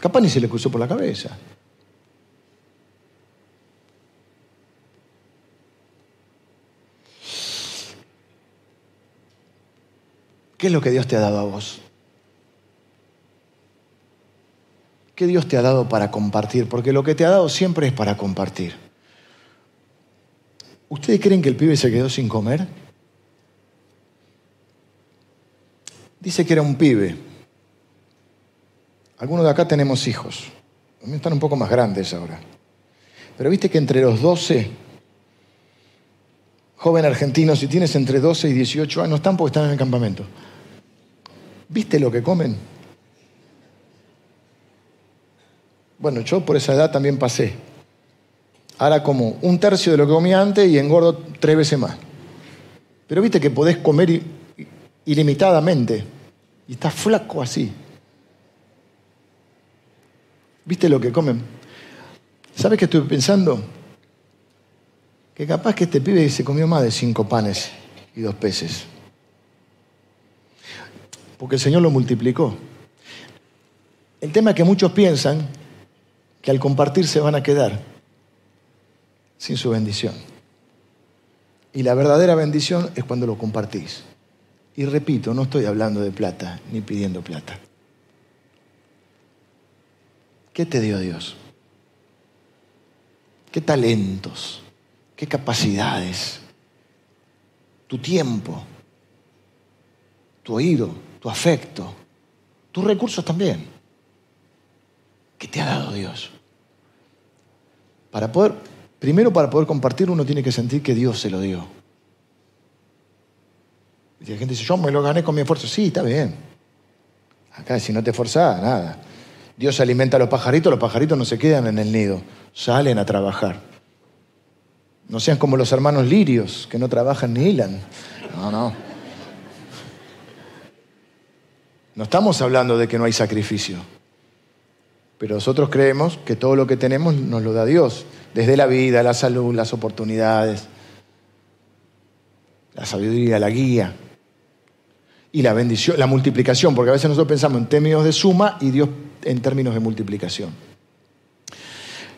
capaz ni se le cruzó por la cabeza. ¿Qué es lo que Dios te ha dado a vos? ¿Qué Dios te ha dado para compartir? Porque lo que te ha dado siempre es para compartir. ¿Ustedes creen que el pibe se quedó sin comer? Dice que era un pibe. Algunos de acá tenemos hijos. Están un poco más grandes ahora. Pero viste que entre los 12, joven argentino, si tienes entre 12 y 18 años, están porque están en el campamento. ¿Viste lo que comen? Bueno, yo por esa edad también pasé. Ahora como un tercio de lo que comía antes y engordo tres veces más. Pero viste que podés comer ilimitadamente y estás flaco así. ¿Viste lo que comen? ¿Sabes qué estoy pensando? Que capaz que este pibe se comió más de cinco panes y dos peces. Porque el Señor lo multiplicó. El tema es que muchos piensan que al compartir se van a quedar sin su bendición. Y la verdadera bendición es cuando lo compartís. Y repito, no estoy hablando de plata ni pidiendo plata. ¿Qué te dio Dios? ¿Qué talentos? ¿Qué capacidades? Tu tiempo, tu oído, tu afecto, tus recursos también. ¿Qué te ha dado Dios? Para poder, primero para poder compartir uno tiene que sentir que Dios se lo dio. Y la gente dice, yo me lo gané con mi esfuerzo. Sí, está bien. Acá si no te esforzás, nada. Dios alimenta a los pajaritos, los pajaritos no se quedan en el nido, salen a trabajar. No sean como los hermanos lirios, que no trabajan ni hilan. No, no. No estamos hablando de que no hay sacrificio. Pero nosotros creemos que todo lo que tenemos nos lo da Dios, desde la vida, la salud, las oportunidades, la sabiduría, la guía y la bendición, la multiplicación, porque a veces nosotros pensamos en términos de suma y Dios en términos de multiplicación.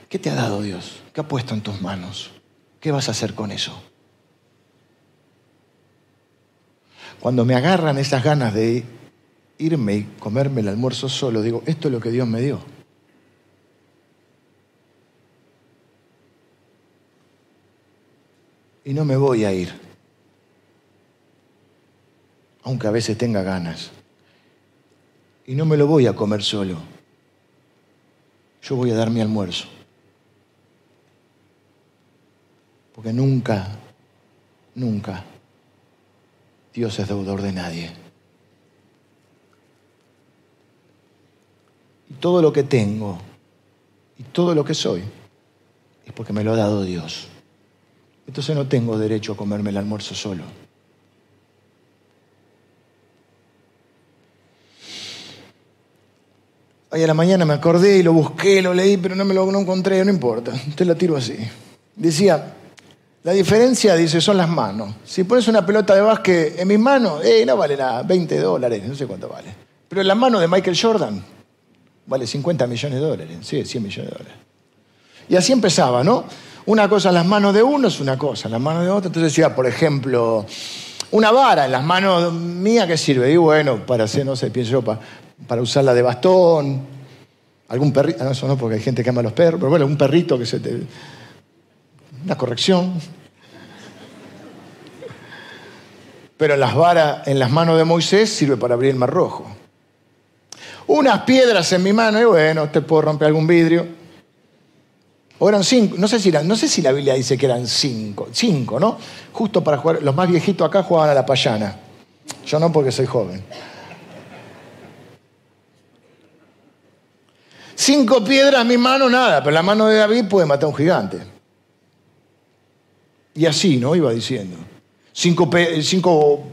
¿Qué te ha dado Dios? ¿Qué ha puesto en tus manos? ¿Qué vas a hacer con eso? Cuando me agarran esas ganas de irme y comerme el almuerzo solo, digo, esto es lo que Dios me dio. y no me voy a ir, aunque a veces tenga ganas. Y no me lo voy a comer solo. Yo voy a dar mi almuerzo. Porque nunca, nunca Dios es deudor de nadie. Y todo lo que tengo y todo lo que soy es porque me lo ha dado Dios. Entonces no tengo derecho a comerme el almuerzo solo. Hoy a la mañana me acordé y lo busqué, lo leí, pero no me lo encontré, no importa, te lo tiro así. Decía, la diferencia, dice, son las manos. Si pones una pelota de básquet en mis manos, eh, no vale nada, 20 dólares, no sé cuánto vale. Pero en la mano de Michael Jordan vale 50 millones de dólares, sí, 100 millones de dólares. Y así empezaba, ¿no? Una cosa en las manos de uno es una cosa, en las manos de otro. Entonces decía, por ejemplo, una vara en las manos mías, ¿qué sirve? Y bueno, para hacer, no sé, pienso yo, para, usarla de bastón, algún perrito, no, eso no, porque hay gente que ama a los perros, pero bueno, un perrito que se te... Una corrección. Pero las varas en las manos de Moisés sirve para abrir el mar rojo. Unas piedras en mi mano, y bueno, te puedo romper algún vidrio. O eran cinco, no sé, si no sé si la Biblia dice que eran cinco, cinco, ¿no? Justo para jugar, los más viejitos acá jugaban a la payana. Yo no porque soy joven. Cinco piedras, mi mano nada, pero la mano de David puede matar a un gigante. Y así, ¿no? Iba diciendo. Cinco,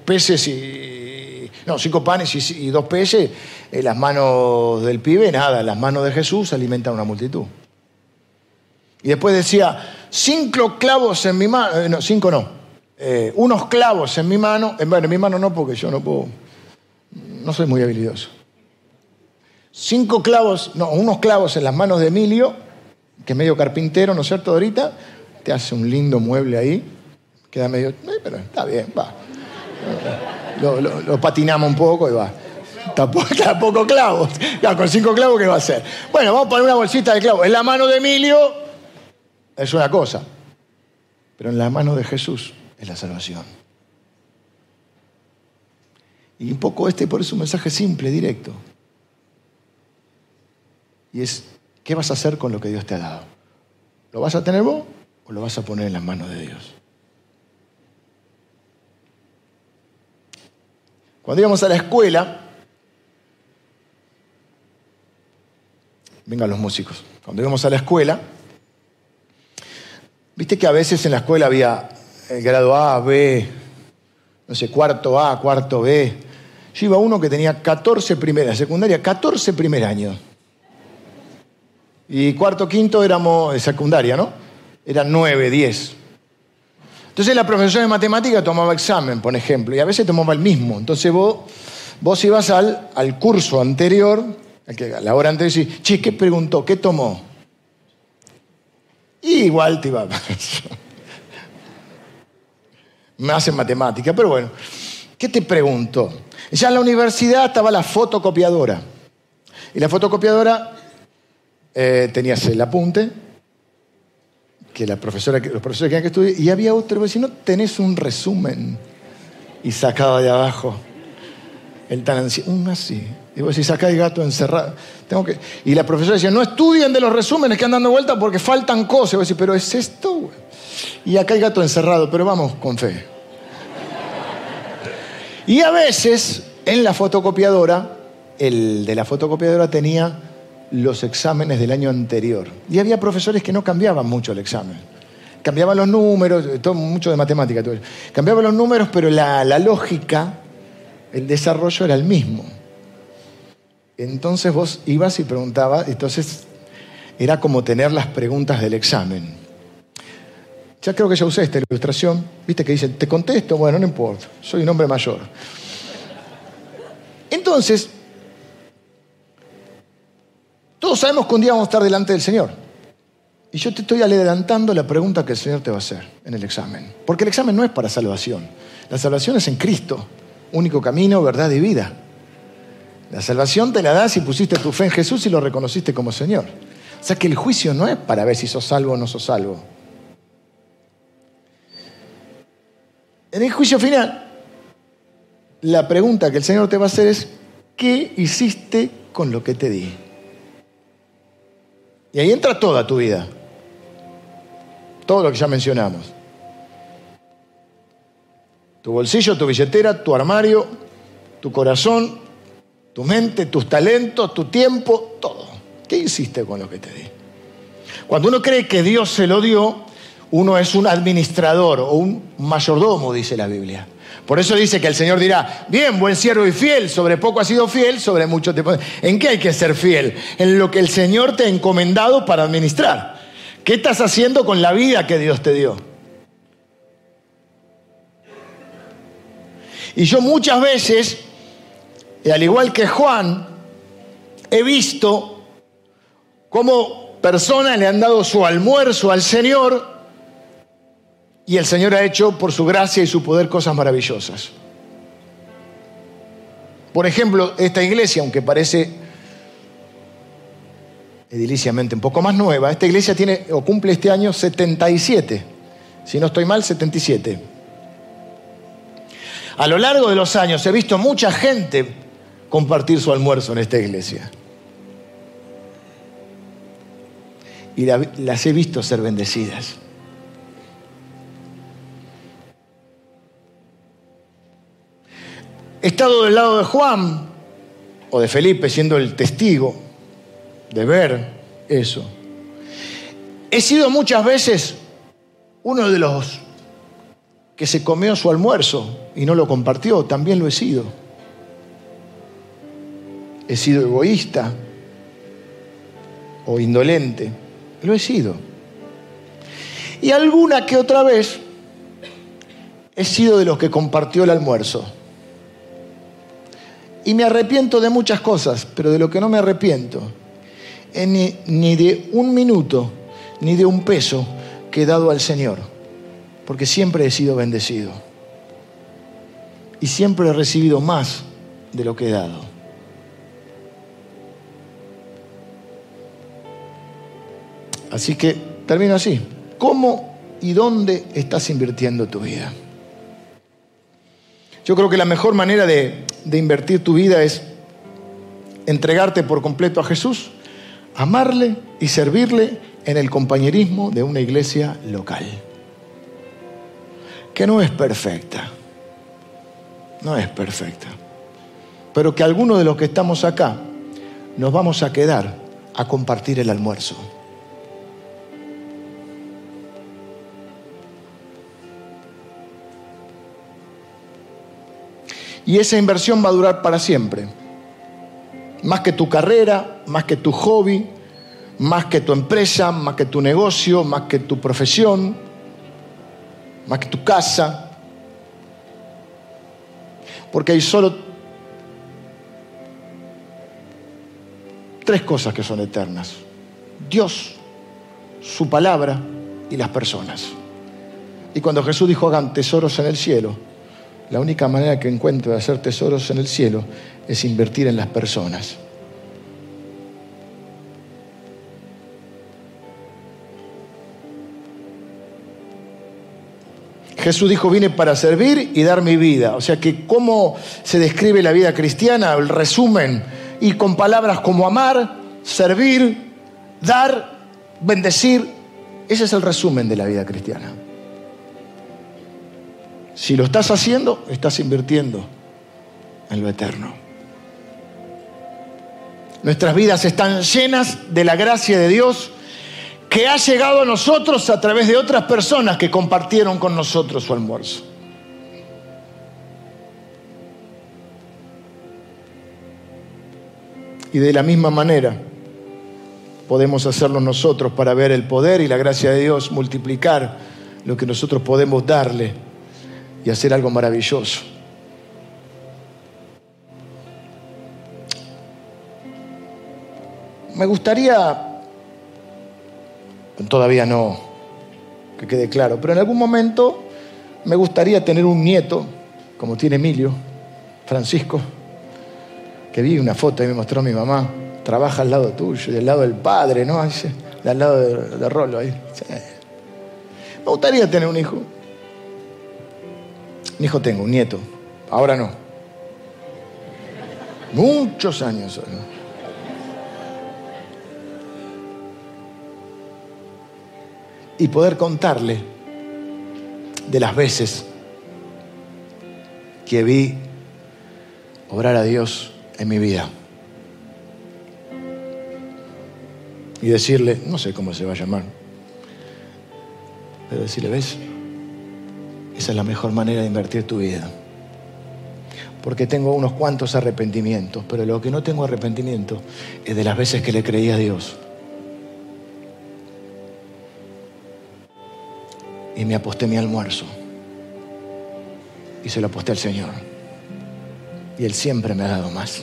peces y. No, cinco panes y, dos peces, en las manos del pibe, nada. Las manos de Jesús alimentan a una multitud. Y después decía, cinco clavos en mi mano, eh, no, cinco no, eh, unos clavos en mi mano, eh, bueno, en mi mano no porque yo no puedo, no soy muy habilidoso. Cinco clavos, no, unos clavos en las manos de Emilio, que es medio carpintero, ¿no es cierto, ahorita? Te hace un lindo mueble ahí, queda medio, pero está bien, va. lo, patinamos un poco y va. Tampoco, clavos. con cinco clavos, ¿qué va a hacer? Bueno, vamos a poner una bolsita de clavos. En la mano de Emilio es una cosa, pero en la mano de Jesús es la salvación. Y un poco este por eso un mensaje simple, directo. Y es, ¿qué vas a hacer con lo que Dios te ha dado? ¿Lo vas a tener vos o lo vas a poner en las manos de Dios? Cuando íbamos a la escuela, vengan los músicos, cuando íbamos a la escuela, viste que a veces en la escuela había el grado A, B, no sé, cuarto A, cuarto B. Yo iba uno que tenía 14 primeras, secundaria, 14 primer año. Y cuarto, quinto éramos de secundaria, ¿no? Eran 9, 10. Entonces la profesora de matemática tomaba examen, por ejemplo, y a veces tomaba el mismo. Entonces vos, vos ibas al, al curso anterior, a la hora anterior, y decís, che, ¿qué preguntó? ¿Qué tomó? Y igual te iba. Me hacen matemática, pero bueno. ¿Qué te pregunto? Ya en la universidad estaba la fotocopiadora. Y la fotocopiadora eh, tenías el apunte, que la profesora, los profesores querían que estudie, y había otro, si no tenés un resumen, y sacaba de abajo el tan anciano, un así. Y vos decís, acá hay gato encerrado. Tengo que... Y la profesora decía, no estudien de los resúmenes que andan dando vuelta porque faltan cosas. Y vos decís, pero es esto. Y acá hay gato encerrado, pero vamos con fe. y a veces, en la fotocopiadora, el de la fotocopiadora tenía los exámenes del año anterior. Y había profesores que no cambiaban mucho el examen. Cambiaban los números, todo, mucho de matemática. Todo Cambiaban los números, pero la, la lógica, el desarrollo era el mismo. Entonces vos ibas y preguntabas, entonces era como tener las preguntas del examen. Ya creo que ya usé esta ilustración, viste que dice, te contesto, bueno, no importa, soy un hombre mayor. Entonces, todos sabemos que un día vamos a estar delante del Señor. Y yo te estoy adelantando la pregunta que el Señor te va a hacer en el examen. Porque el examen no es para salvación. La salvación es en Cristo, único camino, verdad y vida. La salvación te la das si pusiste tu fe en Jesús y lo reconociste como Señor. O sea que el juicio no es para ver si sos salvo o no sos salvo. En el juicio final, la pregunta que el Señor te va a hacer es, ¿qué hiciste con lo que te di? Y ahí entra toda tu vida. Todo lo que ya mencionamos. Tu bolsillo, tu billetera, tu armario, tu corazón, tu mente, tus talentos, tu tiempo, todo. ¿Qué hiciste con lo que te di? Cuando uno cree que Dios se lo dio, uno es un administrador o un mayordomo, dice la Biblia. Por eso dice que el Señor dirá, bien, buen siervo y fiel, sobre poco has sido fiel, sobre mucho te... ¿En qué hay que ser fiel? En lo que el Señor te ha encomendado para administrar. ¿Qué estás haciendo con la vida que Dios te dio? Y yo muchas veces, al igual que Juan, he visto cómo personas le han dado su almuerzo al Señor y el Señor ha hecho por su gracia y su poder cosas maravillosas. Por ejemplo, esta iglesia, aunque parece ediliciamente un poco más nueva, esta iglesia tiene o cumple este año 77. Si no estoy mal, 77. A lo largo de los años he visto mucha gente compartir su almuerzo en esta iglesia. Y las he visto ser bendecidas. Estado del lado de Juan o de Felipe siendo el testigo de ver eso. He sido muchas veces uno de los que se comió su almuerzo y no lo compartió, también lo he sido. He sido egoísta o indolente, lo he sido. Y alguna que otra vez he sido de los que compartió el almuerzo. Y me arrepiento de muchas cosas, pero de lo que no me arrepiento es ni, de un minuto, ni de un peso que he dado al Señor, porque siempre he sido bendecido. y siempre he recibido más de lo que he dado. Así que termino así. ¿Cómo y dónde estás invirtiendo tu vida? Yo creo que la mejor manera de, de invertir tu vida es entregarte por completo a Jesús, amarle y servirle en el compañerismo de una iglesia local, que no es perfecta, no es perfecta, pero que algunos de los que estamos acá nos vamos a quedar a compartir el almuerzo. Y esa inversión va a durar para siempre. Más que tu carrera, más que tu hobby, más que tu empresa, más que tu negocio, más que tu profesión, más que tu casa. Porque hay solo tres cosas que son eternas. Dios, su palabra y las personas. Y cuando Jesús dijo hagan tesoros en el cielo, la única manera que encuentro de hacer tesoros en el cielo es invertir en las personas. Jesús dijo, vine para servir y dar mi vida. O sea que cómo se describe la vida cristiana, el resumen, y con palabras como amar, servir, dar, bendecir, ese es el resumen de la vida cristiana. Si lo estás haciendo, estás invirtiendo en lo eterno. Nuestras vidas están llenas de la gracia de Dios que ha llegado a nosotros a través de otras personas que compartieron con nosotros su almuerzo. Y de la misma manera podemos hacerlo nosotros para ver el poder y la gracia de Dios multiplicar lo que nosotros podemos darle y hacer algo maravilloso. Me gustaría, todavía no, que quede claro, pero en algún momento me gustaría tener un nieto, como tiene Emilio, Francisco, que vi una foto y me mostró mi mamá, trabaja al lado tuyo, del lado del padre, ¿no? al lado de, de Rolo. Me gustaría tener un hijo. Un hijo tengo, un nieto. Ahora no. Muchos años. Y poder contarle de las veces que vi obrar a Dios en mi vida. Y decirle, no sé cómo se va a llamar, pero decirle, ¿ves? Esa es la mejor manera de invertir tu vida. Porque tengo unos cuantos arrepentimientos, pero lo que no tengo arrepentimiento es de las veces que le creí a Dios. Y me aposté mi almuerzo. Y se lo aposté al Señor. Y Él siempre me ha dado más.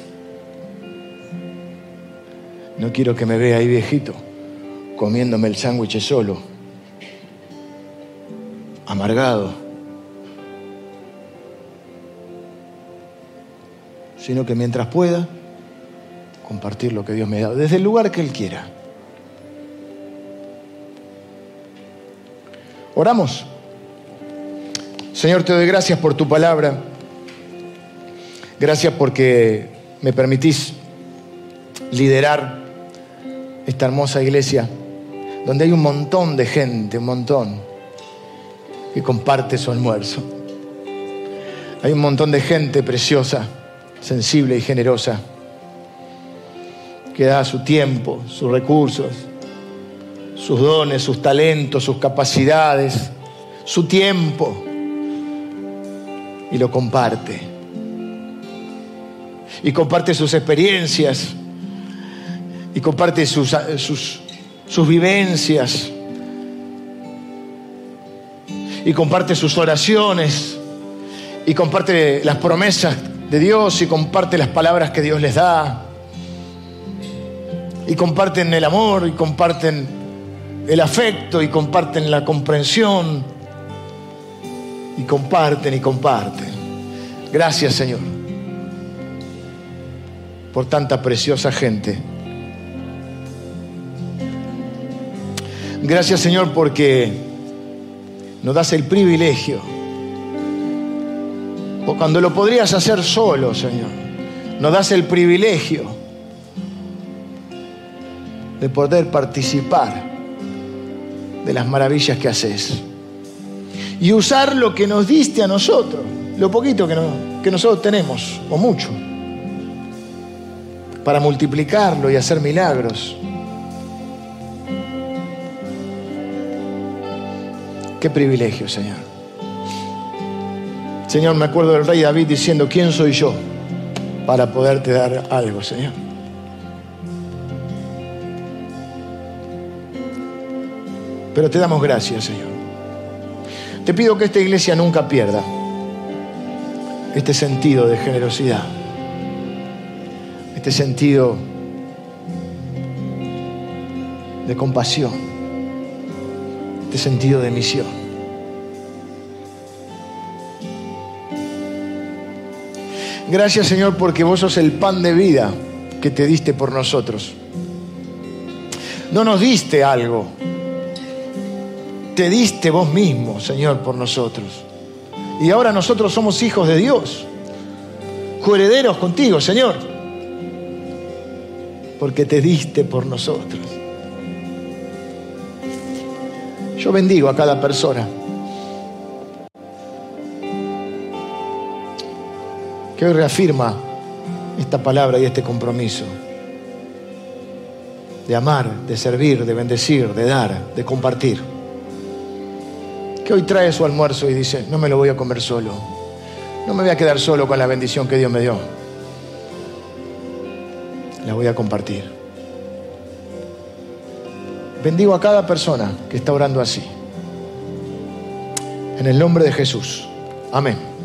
No quiero que me vea ahí viejito comiéndome el sándwich solo, amargado sino que mientras pueda, compartir lo que Dios me ha dado, desde el lugar que Él quiera. Oramos. Señor, te doy gracias por tu palabra. Gracias porque me permitís liderar esta hermosa iglesia, donde hay un montón de gente, un montón, que comparte su almuerzo. Hay un montón de gente preciosa sensible y generosa, que da su tiempo, sus recursos, sus dones, sus talentos, sus capacidades, su tiempo, y lo comparte. Y comparte sus experiencias, y comparte sus, sus, vivencias, y comparte sus oraciones, y comparte las promesas de Dios y comparte las palabras que Dios les da. Y comparten el amor y comparten el afecto y comparten la comprensión. Y comparten y comparten. Gracias, Señor, por tanta preciosa gente. Gracias, Señor, porque nos das el privilegio, cuando lo podrías hacer solo, Señor, nos das el privilegio de poder participar de las maravillas que haces y usar lo que nos diste a nosotros, lo poquito que, que nosotros tenemos, o mucho, para multiplicarlo y hacer milagros. Qué privilegio, Señor. Señor, me acuerdo del rey David diciendo, ¿quién soy yo para poderte dar algo, Señor? Pero te damos gracias, Señor. Te pido que esta iglesia nunca pierda este sentido de generosidad, este sentido de compasión, este sentido de misión. Gracias Señor porque vos sos el pan de vida que te diste por nosotros. No nos diste algo, te diste vos mismo, Señor, por nosotros. Y ahora nosotros somos hijos de Dios, coherederos contigo, Señor, porque te diste por nosotros. Yo bendigo a cada persona que hoy reafirma esta palabra y este compromiso de amar, de servir, de bendecir, de dar, de compartir que hoy trae su almuerzo y dice, no me lo voy a comer solo, no me voy a quedar solo con la bendición que Dios me dio, la voy a compartir. Bendigo a cada persona que está orando así. En el nombre de Jesús. Amén.